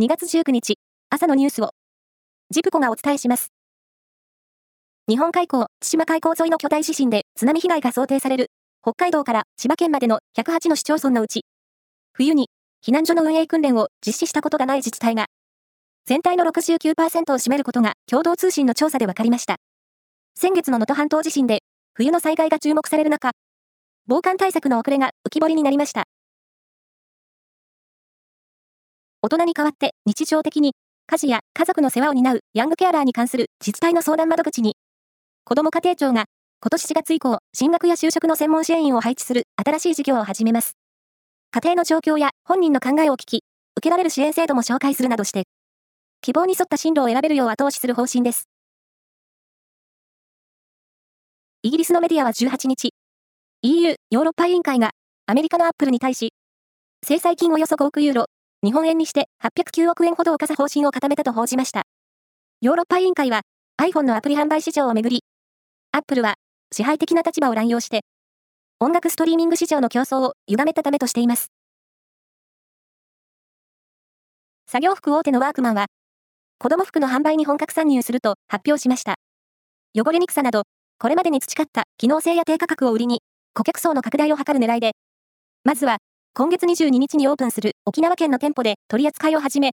2月19日、朝のニュースを、ジプコがお伝えします。日本海溝、千島海溝沿いの巨大地震で津波被害が想定される、北海道から千葉県までの108の市町村のうち、冬に避難所の運営訓練を実施したことがない自治体が、全体の69%を占めることが共同通信の調査で分かりました。先月の能登半島地震で、冬の災害が注目される中、防寒対策の遅れが浮き彫りになりました。大人に代わって日常的に家事や家族の世話を担うヤングケアラーに関する自治体の相談窓口に、子ども家庭庁が今年4月以降、進学や就職の専門支援員を配置する新しい事業を始めます。家庭の状況や本人の考えを聞き、受けられる支援制度も紹介するなどして、希望に沿った進路を選べるよう後押しする方針です。イギリスのメディアは18日、EU、ヨーロッパ委員会がアメリカのアップルに対し、制裁金およそ5億ユーロ、日本円にして809億円ほどを課す方針を固めたと報じました。ヨーロッパ委員会は iPhone のアプリ販売市場をめぐり、Apple は支配的な立場を乱用して、音楽ストリーミング市場の競争を歪めたためとしています。作業服大手のワークマンは、子供服の販売に本格参入すると発表しました。汚れにくさなど、これまでに培った機能性や低価格を売りに、顧客層の拡大を図る狙いで、まずは今月22日にオープンする沖縄県の店舗で取り扱いを始め、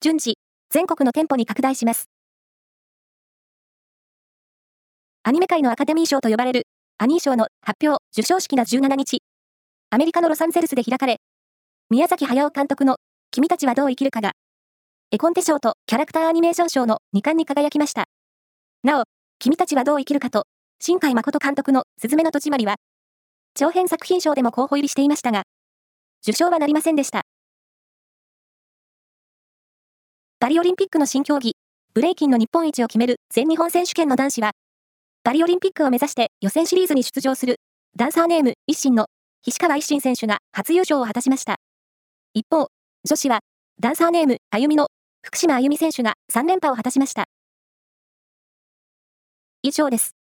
順次、全国の店舗に拡大します。アニメ界のアカデミー賞と呼ばれるアニー賞の発表、授賞式が17日、アメリカのロサンゼルスで開かれ、宮崎駿監督の君たちはどう生きるかが、絵コンテ賞とキャラクターアニメーション賞の2冠に輝きました。なお、君たちはどう生きるかと、新海誠監督のすずめの戸締まりは、長編作品賞でも候補入りしていましたが、受賞はなりませんでした。パリオリンピックの新競技、ブレイキンの日本一を決める全日本選手権の男子は、パリオリンピックを目指して予選シリーズに出場するダンサーネーム一心の菱川一心選手が初優勝を果たしました。一方、女子はダンサーネームあゆみの福島あゆみ選手が3連覇を果たしました。以上です。